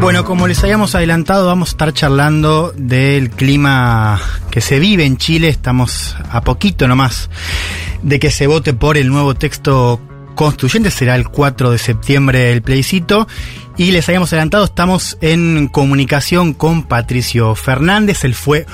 Bueno, como les habíamos adelantado, vamos a estar charlando del clima que se vive en Chile. Estamos a poquito nomás de que se vote por el nuevo texto constituyente. Será el 4 de septiembre el plebiscito. Y les habíamos adelantado, estamos en comunicación con Patricio Fernández. Él fue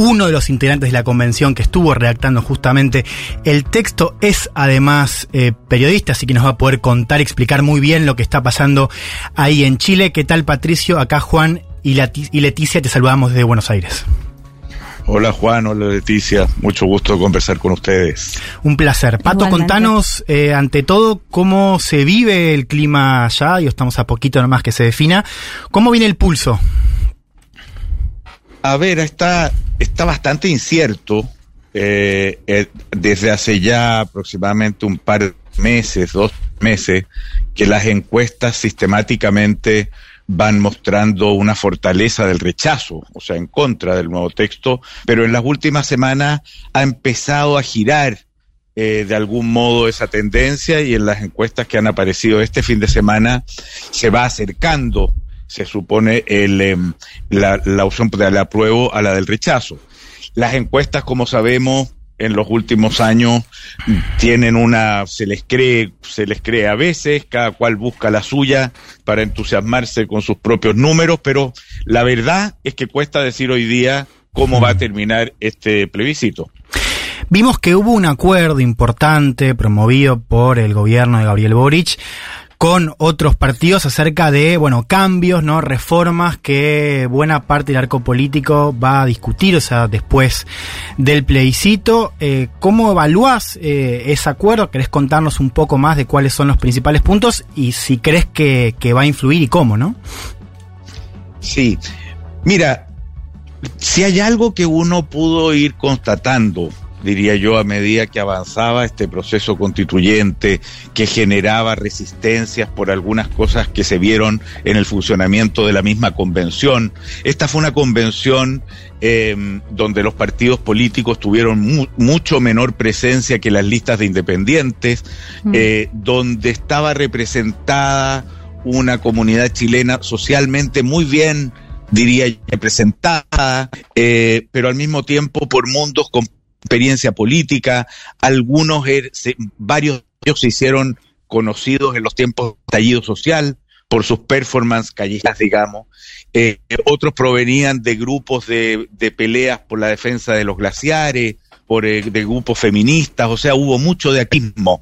uno de los integrantes de la convención que estuvo redactando justamente el texto es además eh, periodista, así que nos va a poder contar, explicar muy bien lo que está pasando ahí en Chile. ¿Qué tal Patricio? Acá Juan y, Leticia te saludamos desde Buenos Aires. Hola Juan, hola Leticia, mucho gusto conversar con ustedes. Un placer. Pato, contanos eh, ante todo cómo se vive el clima allá, y estamos a poquito nomás que se defina. ¿Cómo viene el pulso? A ver, está, está bastante incierto eh, eh, desde hace ya aproximadamente un par de meses, dos meses, que las encuestas sistemáticamente van mostrando una fortaleza del rechazo, o sea, en contra del nuevo texto, pero en las últimas semanas ha empezado a girar eh, de algún modo esa tendencia y en las encuestas que han aparecido este fin de semana se va acercando se supone el, em, la, la opción del apruebo a la del rechazo. Las encuestas, como sabemos, en los últimos años tienen una, se les cree, se les cree a veces, cada cual busca la suya para entusiasmarse con sus propios números, pero la verdad es que cuesta decir hoy día cómo va a terminar este plebiscito. Vimos que hubo un acuerdo importante promovido por el gobierno de Gabriel Boric con otros partidos acerca de, bueno, cambios, ¿no? Reformas que buena parte del arco político va a discutir, o sea, después del plebiscito. Eh, ¿Cómo evalúas eh, ese acuerdo? ¿Querés contarnos un poco más de cuáles son los principales puntos y si crees que, que va a influir y cómo, no? Sí. Mira, si hay algo que uno pudo ir constatando diría yo, a medida que avanzaba este proceso constituyente, que generaba resistencias por algunas cosas que se vieron en el funcionamiento de la misma convención. Esta fue una convención eh, donde los partidos políticos tuvieron mucho menor presencia que las listas de independientes, mm. eh, donde estaba representada una comunidad chilena socialmente muy bien diría representada, eh, pero al mismo tiempo por mundos experiencia política, algunos, er, varios de ellos se hicieron conocidos en los tiempos de estallido social por sus performances callejeras, digamos. Eh, otros provenían de grupos de, peleas por la defensa de los glaciares, por eh, de grupos feministas, o sea, hubo mucho de aquismo.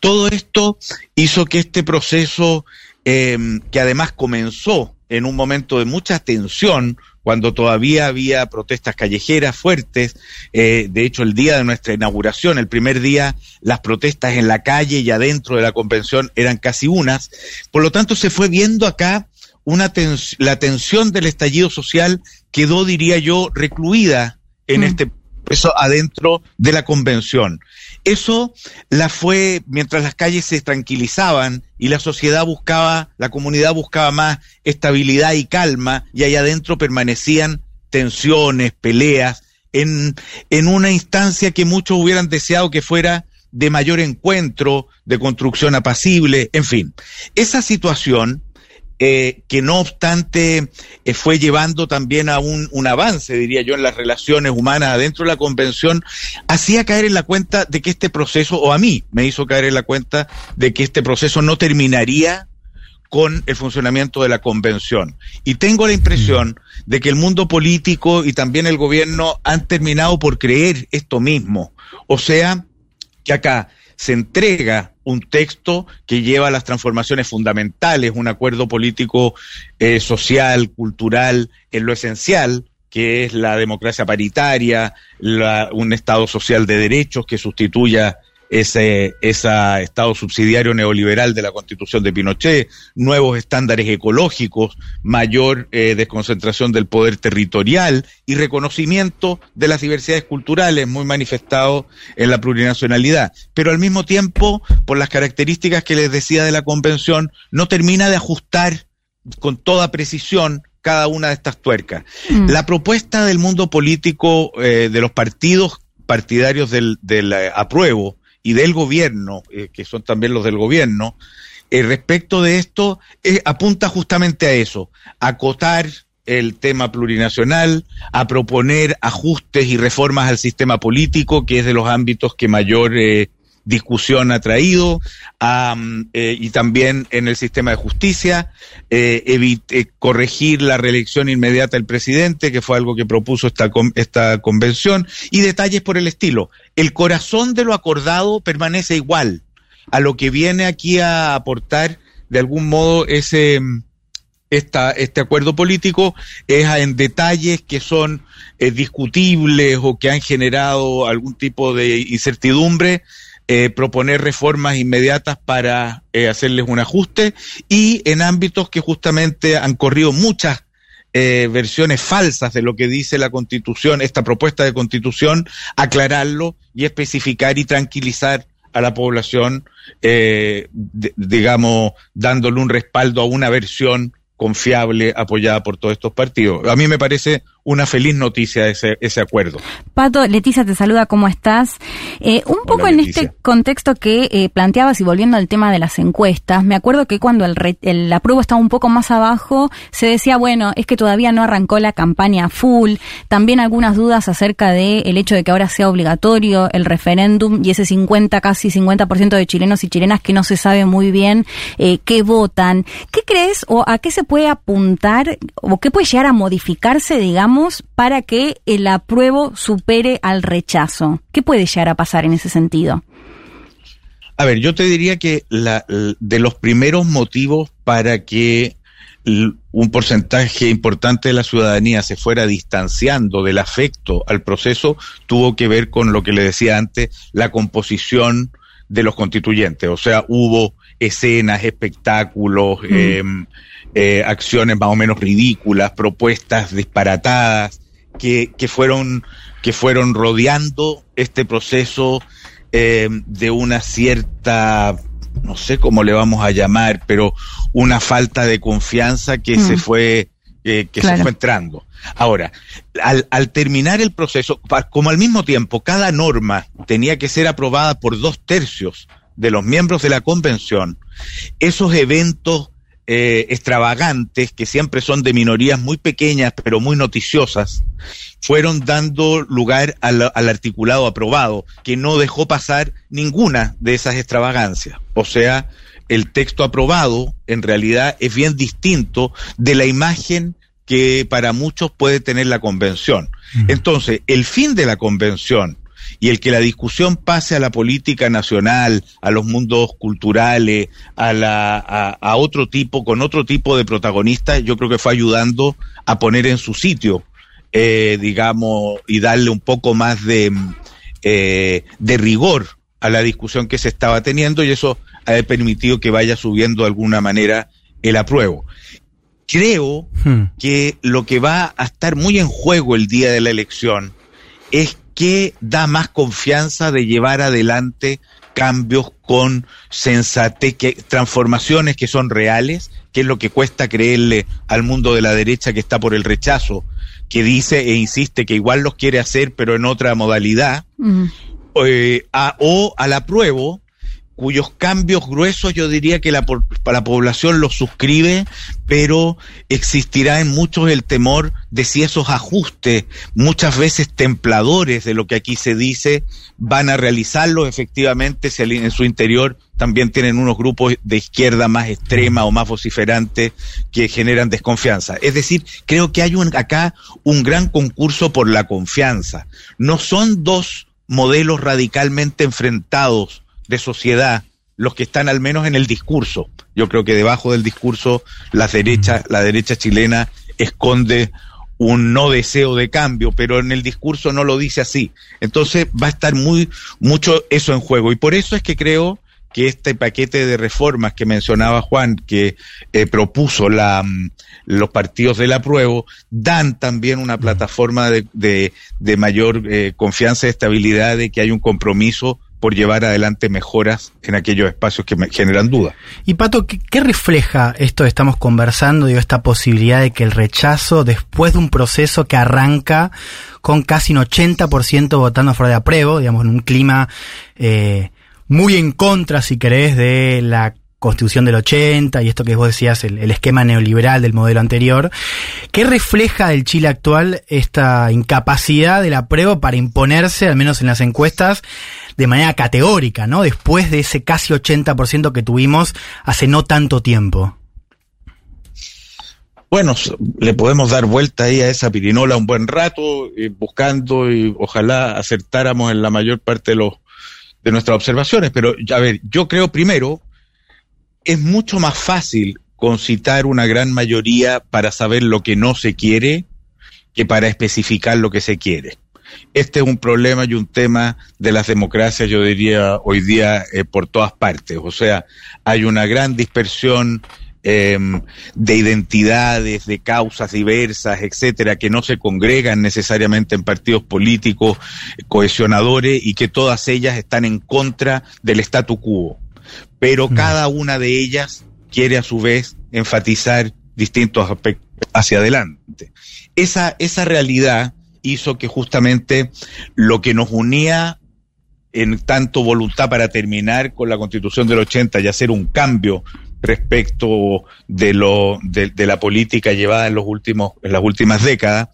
Todo esto hizo que este proceso, eh, que además comenzó en un momento de mucha tensión, cuando todavía había protestas callejeras fuertes. Eh, de hecho, el día de nuestra inauguración, el primer día, las protestas en la calle y adentro de la convención eran casi unas. Por lo tanto, se fue viendo acá una la tensión del estallido social quedó, diría yo, recluida en mm. este eso adentro de la convención. Eso la fue mientras las calles se tranquilizaban y la sociedad buscaba, la comunidad buscaba más estabilidad y calma y ahí adentro permanecían tensiones, peleas, en, en una instancia que muchos hubieran deseado que fuera de mayor encuentro, de construcción apacible, en fin. Esa situación eh, que no obstante eh, fue llevando también a un, un, avance, diría yo, en las relaciones humanas dentro de la convención, hacía caer en la cuenta de que este proceso, o a mí me hizo caer en la cuenta de que este proceso no terminaría con el funcionamiento de la convención. Y tengo la impresión de que el mundo político y también el gobierno han terminado por creer esto mismo. O sea, que acá se entrega un texto que lleva las transformaciones fundamentales, un acuerdo político, eh, social, cultural, en lo esencial, que es la democracia paritaria, un Estado social de derechos que sustituya ese, Estado subsidiario neoliberal de la Constitución de Pinochet, nuevos estándares ecológicos, mayor eh, desconcentración del poder territorial y reconocimiento de las diversidades culturales muy manifestado en la plurinacionalidad. Pero al mismo tiempo, por las características que les decía de la Convención, no termina de ajustar con toda precisión cada una de estas tuercas. Mm. La propuesta del mundo político eh, de los partidos partidarios del, del eh, apruebo y del gobierno, eh, que son también los del gobierno, respecto de esto, apunta justamente a eso, acotar el tema plurinacional, a proponer ajustes y reformas al sistema político, que es de los ámbitos que mayor discusión ha traído, eh, y también en el sistema de justicia, eh, eh, corregir la reelección inmediata del presidente, que fue algo que propuso esta, esta convención, y detalles por el estilo. El corazón de lo acordado permanece igual a lo que viene aquí a aportar de algún modo ese esta, este acuerdo político es en detalles que son discutibles o que han generado algún tipo de incertidumbre eh, proponer reformas inmediatas para eh, hacerles un ajuste y en ámbitos que justamente han corrido muchas eh, versiones falsas de lo que dice la constitución, esta propuesta de constitución, aclararlo y especificar y tranquilizar a la población, digamos, dándole un respaldo a una versión confiable, apoyada por todos estos partidos. A mí me parece una feliz noticia ese, ese acuerdo. Pato, Leticia te saluda, ¿cómo estás? Eh, un poco en este contexto que eh, planteabas y volviendo al tema de las encuestas, me acuerdo que cuando el, el apruebo estaba un poco más abajo, se decía, bueno, es que todavía no arrancó la campaña full, también algunas dudas acerca del el hecho de que ahora sea obligatorio el referéndum y ese 50, casi 50% de chilenos y chilenas que no se sabe muy bien eh, qué votan. ¿Qué crees o a qué se puede apuntar o qué puede llegar a modificarse, digamos, para que el apruebo supere al rechazo? ¿Qué puede llegar a pasar en ese sentido? A ver, yo te diría que de los primeros motivos para que un porcentaje importante de la ciudadanía se fuera distanciando del afecto al proceso tuvo que ver con lo que le decía antes, la composición de los constituyentes. O sea, hubo escenas, espectáculos, mm. em, eh, acciones más o menos ridículas, propuestas disparatadas, que, que, fueron, que fueron rodeando este proceso eh, de una cierta, no sé cómo le vamos a llamar, pero una falta de confianza que se fue, que se fue entrando. Ahora, al, al, terminar el proceso, como al mismo tiempo cada norma tenía que ser aprobada por dos tercios de los miembros de la convención, esos eventos eh, extravagantes, que siempre son de minorías muy pequeñas pero muy noticiosas, fueron dando lugar al, al, articulado aprobado, que no dejó pasar ninguna de esas extravagancias. O sea, el texto aprobado en realidad es bien distinto de la imagen que para muchos puede tener la convención. Entonces, el fin de la convención y el que la discusión pase a la política nacional, a los mundos culturales, a, la, a, otro tipo, con otro tipo de protagonistas, yo creo que fue ayudando a poner en su sitio, eh, digamos, y darle un poco más de, eh, de rigor a la discusión que se estaba teniendo y eso ha permitido que vaya subiendo de alguna manera el apruebo. Creo hmm. que lo que va a estar muy en juego el día de la elección es ¿qué da más confianza de llevar adelante cambios con sensatez, que, transformaciones que son reales, que es lo que cuesta creerle al mundo de la derecha que está por el rechazo, que dice e insiste que igual los quiere hacer pero en otra modalidad, eh, o al apruebo, cuyos cambios gruesos yo diría que la, la población los suscribe, pero existirá en muchos el temor de si esos ajustes, muchas veces templadores de lo que aquí se dice, van a realizarlo efectivamente si en su interior también tienen unos grupos de izquierda más extrema o más vociferantes que generan desconfianza. Es decir, creo que hay un, acá un gran concurso por la confianza. No son dos modelos radicalmente enfrentados de sociedad los que están al menos en el discurso. Yo creo que debajo del discurso la derecha, la derecha chilena esconde un no deseo de cambio, pero en el discurso no lo dice así. Entonces va a estar muy mucho eso en juego y por eso es que creo que este paquete de reformas que mencionaba Juan, que eh, propuso la, mm, los partidos del apruebo, dan también una plataforma de, de, mayor eh, confianza y estabilidad de que hay un compromiso por llevar adelante mejoras en aquellos espacios que generan duda. Y Pato, ¿qué, refleja esto que estamos conversando, digo, esta posibilidad de que el rechazo, después de un proceso que arranca con casi un 80% votando a favor de apruebo, digamos, en un clima eh, muy en contra, si querés, de la constitución del 80 y esto que vos decías, el, esquema neoliberal del modelo anterior, ¿qué refleja del Chile actual esta incapacidad de la prueba para imponerse, al menos en las encuestas, de manera categórica, ¿no? Después de ese casi 80% que tuvimos hace no tanto tiempo. Bueno, le podemos dar vuelta ahí a esa pirinola un buen rato, eh, buscando y ojalá acertáramos en la mayor parte de los de nuestras observaciones, pero a ver, yo creo primero es mucho más fácil concitar una gran mayoría para saber lo que no se quiere que para especificar lo que se quiere. Este es un problema y un tema de las democracias, yo diría, hoy día eh, por todas partes. O sea, hay una gran dispersión em, de identidades, de causas diversas, etcétera, que no se congregan necesariamente en partidos políticos cohesionadores y que todas ellas están en contra del statu quo pero mm. cada una de ellas quiere a su vez enfatizar distintos aspectos hacia adelante. Esa, esa realidad hizo que justamente lo que nos unía en tanto voluntad para terminar con la constitución del 80 y hacer un cambio respecto de lo de, de, la política llevada en los últimos en las últimas décadas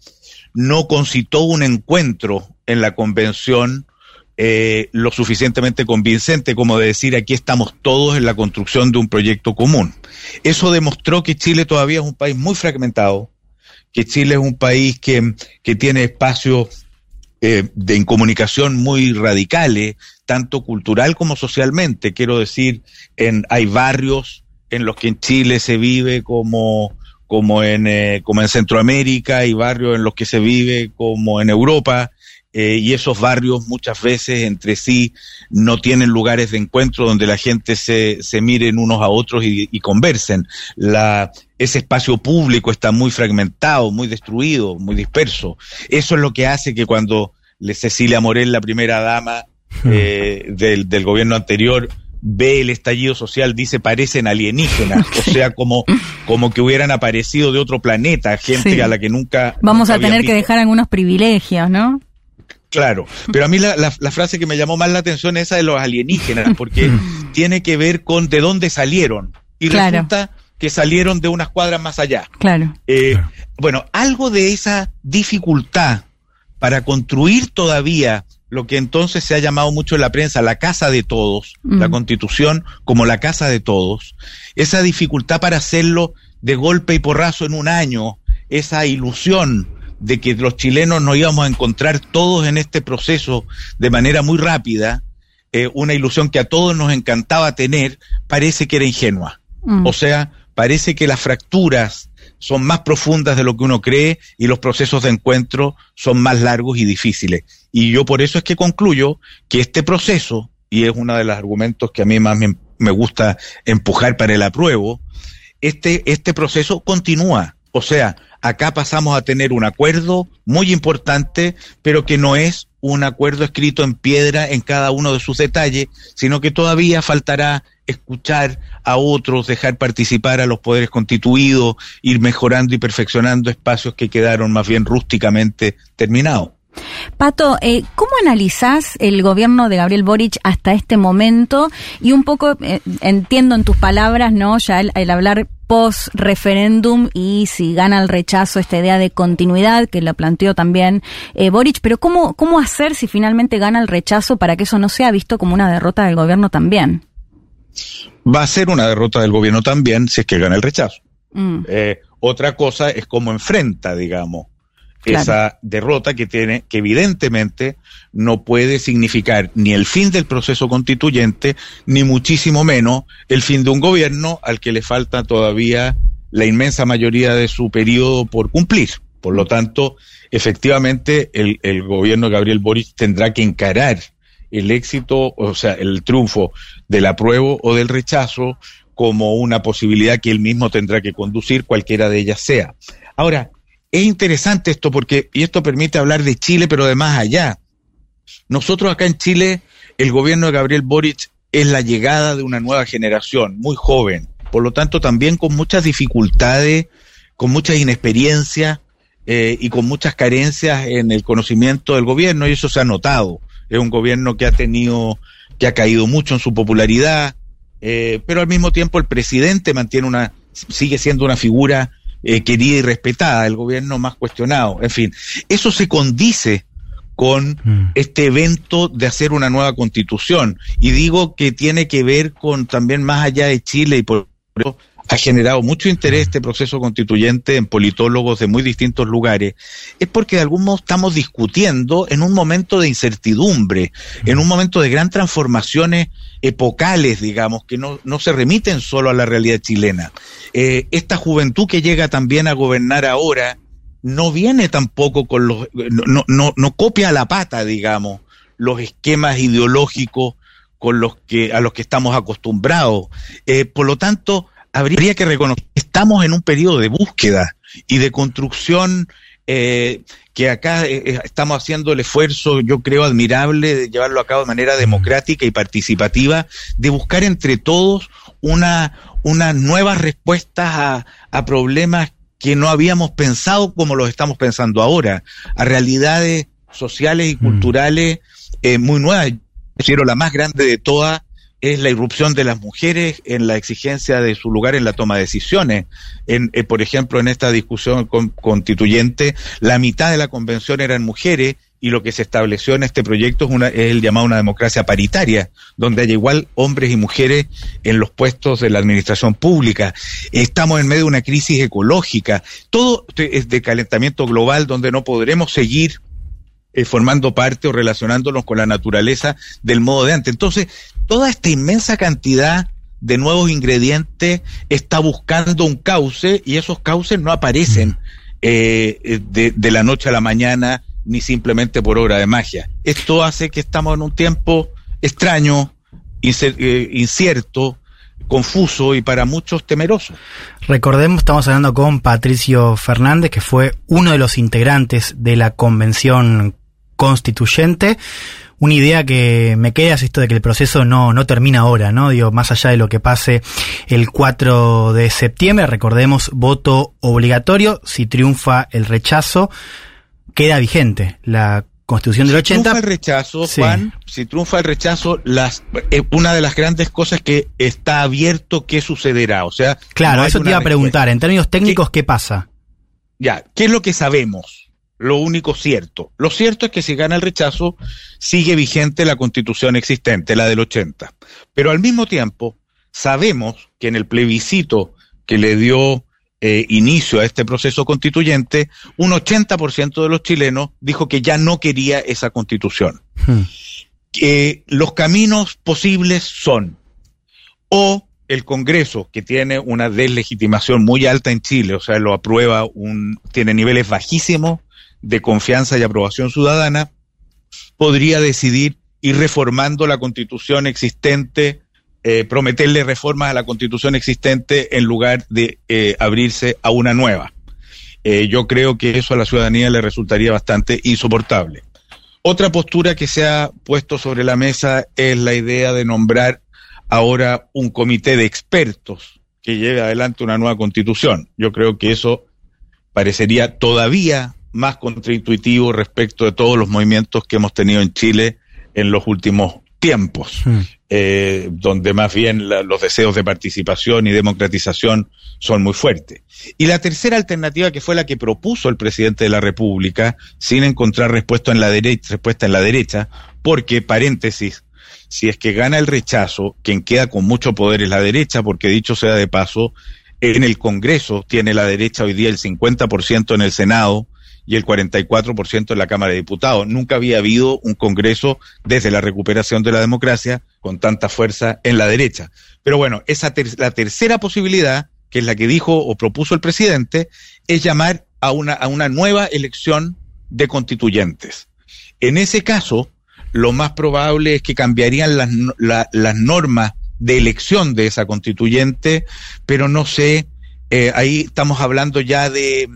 no concitó un encuentro en la convención eh, lo suficientemente convincente como de decir aquí estamos todos en la construcción de un proyecto común. Eso demostró que Chile todavía es un país muy fragmentado, que Chile es un país que, que tiene espacios eh, de incomunicación muy radicales, tanto cultural como socialmente. Quiero decir, en, hay barrios en los que en Chile se vive como, como en, eh, como en Centroamérica, hay barrios en los que se vive como en Europa, eh, y esos barrios muchas veces entre sí no tienen lugares de encuentro donde la gente se, se miren unos a otros y, y conversen. La, ese espacio público está muy fragmentado, muy destruido, muy disperso. Eso es lo que hace que cuando Cecilia Morel, la primera dama eh, del, del gobierno anterior, ve el estallido social, dice parecen alienígenas, o sea, como, como que hubieran aparecido de otro planeta, gente a la que nunca... Vamos a tener que dejar algunos privilegios, ¿no? Claro, pero a mí la, la, frase que me llamó más la atención es esa de los alienígenas, porque tiene que ver con de dónde salieron. Y resulta que salieron de unas cuadras más allá. Claro. Eh, bueno, algo de esa dificultad para construir todavía lo que entonces se ha llamado mucho en la prensa la casa de todos, la constitución como la casa de todos, esa dificultad para hacerlo de golpe y porrazo en un año, esa ilusión de que los chilenos nos íbamos a encontrar todos en este proceso de manera muy rápida, eh, una ilusión que a todos nos encantaba tener, parece que era ingenua. Mm. O sea, parece que las fracturas son más profundas de lo que uno cree y los procesos de encuentro son más largos y difíciles. Y yo por eso es que concluyo que este proceso, y es uno de los argumentos que a mí más me, me gusta empujar para el apruebo, este, este proceso continúa. O sea, acá pasamos a tener un acuerdo muy importante, pero que no es un acuerdo escrito en piedra en cada uno de sus detalles, sino que todavía faltará escuchar a otros, dejar participar a los poderes constituidos, ir mejorando y perfeccionando espacios que quedaron más bien rústicamente terminados. Pato, eh, ¿cómo analizás el gobierno de Gabriel Boric hasta este momento? Y un poco eh, entiendo en tus palabras, ¿no? Ya el, hablar post referéndum y si gana el rechazo esta idea de continuidad que la planteó también eh, Boric, pero ¿cómo, ¿cómo hacer si finalmente gana el rechazo para que eso no sea visto como una derrota del gobierno también? Va a ser una derrota del gobierno también si es que gana el rechazo. Mm. Eh, otra cosa es cómo enfrenta, digamos, esa derrota que tiene, que evidentemente no puede significar ni el fin del proceso constituyente, ni muchísimo menos el fin de un gobierno al que le falta todavía la inmensa mayoría de su periodo por cumplir. Por lo tanto, efectivamente, el, el gobierno de Gabriel Boric tendrá que encarar el éxito, o sea, el triunfo del apruebo o del rechazo como una posibilidad que él mismo tendrá que conducir, cualquiera de ellas sea. Ahora, es interesante esto porque, y esto permite hablar de Chile, pero de más allá. Nosotros acá en Chile el gobierno de Gabriel Boric es la llegada de una nueva generación, muy joven, por lo tanto también con muchas dificultades, con mucha inexperiencia eh, y con muchas carencias en el conocimiento del gobierno, y eso se ha notado. Es un gobierno que ha tenido, que ha caído mucho en su popularidad, eh, pero al mismo tiempo el presidente mantiene una, sigue siendo una figura eh, querida y respetada, el gobierno más cuestionado. En fin, eso se condice con mm. este evento de hacer una nueva constitución. Y digo que tiene que ver con también más allá de Chile y por eso ha generado mucho interés este proceso constituyente en politólogos de muy distintos lugares, es porque de algún modo estamos discutiendo en un momento de incertidumbre, en un momento de gran transformaciones epocales, digamos, que no, no se remiten solo a la realidad chilena. Eh, esta juventud que llega también a gobernar ahora, no viene tampoco con los, no, no, no copia a la pata, digamos, los esquemas ideológicos con los que, a los que estamos acostumbrados. Eh, por lo tanto, habría que reconocer que estamos en un periodo de búsqueda y de construcción eh, que acá eh, estamos haciendo el esfuerzo, yo creo, admirable de llevarlo a cabo de manera democrática y participativa, de buscar entre todos una, unas nuevas respuestas a, a problemas que no habíamos pensado como los estamos pensando ahora, a realidades sociales y mm. culturales eh, muy nuevas. Quiero la más grande de todas es la irrupción de las mujeres en la exigencia de su lugar en la toma de decisiones. En, eh, por ejemplo, en esta discusión constituyente, la mitad de la convención eran mujeres y lo que se estableció en este proyecto es, una, es el llamado una democracia paritaria, donde haya igual hombres y mujeres en los puestos de la administración pública. Estamos en medio de una crisis ecológica. Todo es de calentamiento global donde no podremos seguir eh, formando parte o relacionándonos con la naturaleza del modo de antes. Entonces, toda esta inmensa cantidad de nuevos ingredientes está buscando un cauce y esos cauces no aparecen eh, de, de la noche a la mañana ni simplemente por obra de magia. Esto hace que estamos en un tiempo extraño, eh, incierto, confuso y para muchos temeroso. Recordemos, estamos hablando con Patricio Fernández, que fue uno de los integrantes de la convención constituyente. Una idea que me queda es esto de que el proceso no, no termina ahora, ¿no? Digo, más allá de lo que pase el 4 de septiembre, recordemos, voto obligatorio, si triunfa el rechazo, queda vigente la Constitución del 80. Si triunfa el rechazo, Juan, si triunfa el rechazo, las, eh, una de las grandes cosas que está abierto, ¿qué sucederá? O sea, claro, eso te iba a preguntar, en términos técnicos, ¿qué, pasa? Ya, ¿qué es lo que sabemos? Lo único cierto. Lo cierto es que si gana el rechazo, sigue vigente la constitución existente, la del 80. Pero al mismo tiempo, sabemos que en el plebiscito que le dio eh, inicio a este proceso constituyente, un 80% de los chilenos dijo que ya no quería esa constitución. Hmm. Que los caminos posibles son o el Congreso, que tiene una deslegitimación muy alta en Chile, o sea, lo aprueba, un, tiene niveles bajísimos de confianza y aprobación ciudadana, podría decidir ir reformando la constitución existente eh, prometerle reformas a la constitución existente en lugar de eh, abrirse a una nueva. Eh, yo creo que eso a la ciudadanía le resultaría bastante insoportable. Otra postura que se ha puesto sobre la mesa es la idea de nombrar ahora un comité de expertos que lleve adelante una nueva constitución. Yo creo que eso parecería todavía más contraintuitivo respecto de todos los movimientos que hemos tenido en Chile en los últimos tiempos, hmm. eh, donde más bien los deseos de participación y democratización son muy fuertes. Y la tercera alternativa, que fue la que propuso el presidente de la República, sin encontrar respuesta en la derecha, respuesta en la derecha, porque, paréntesis, si es que gana el rechazo, quien queda con mucho poder es la derecha, porque dicho sea de paso, en el Congreso tiene la derecha hoy día el 50% en el Senado, y el 44% en la Cámara de Diputados. Nunca había habido un Congreso desde la recuperación de la democracia con tanta fuerza en la derecha. Pero bueno, esa la tercera posibilidad, que es la que dijo o propuso el presidente, es llamar a una, a una nueva elección de constituyentes. En ese caso, lo más probable es que cambiarían las, las normas de elección de esa constituyente, pero no sé, eh, ahí estamos hablando ya de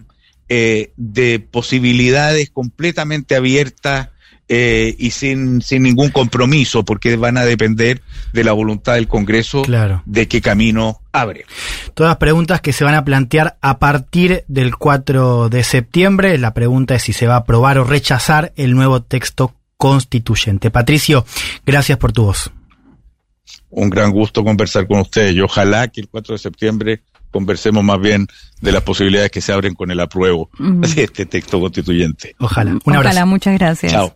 eh, de posibilidades completamente abiertas eh, y sin, sin ningún compromiso, porque van a depender de la voluntad del Congreso de qué camino abre. Todas preguntas que se van a plantear a partir del 4 de septiembre. La pregunta es si se va a aprobar o rechazar el nuevo texto constituyente. Patricio, gracias por tu voz. Un gran gusto conversar con ustedes y ojalá que el 4 de septiembre conversemos más bien de las posibilidades que se abren con el apruebo de este texto constituyente. Ojalá. Un Ojalá, muchas gracias. Chao.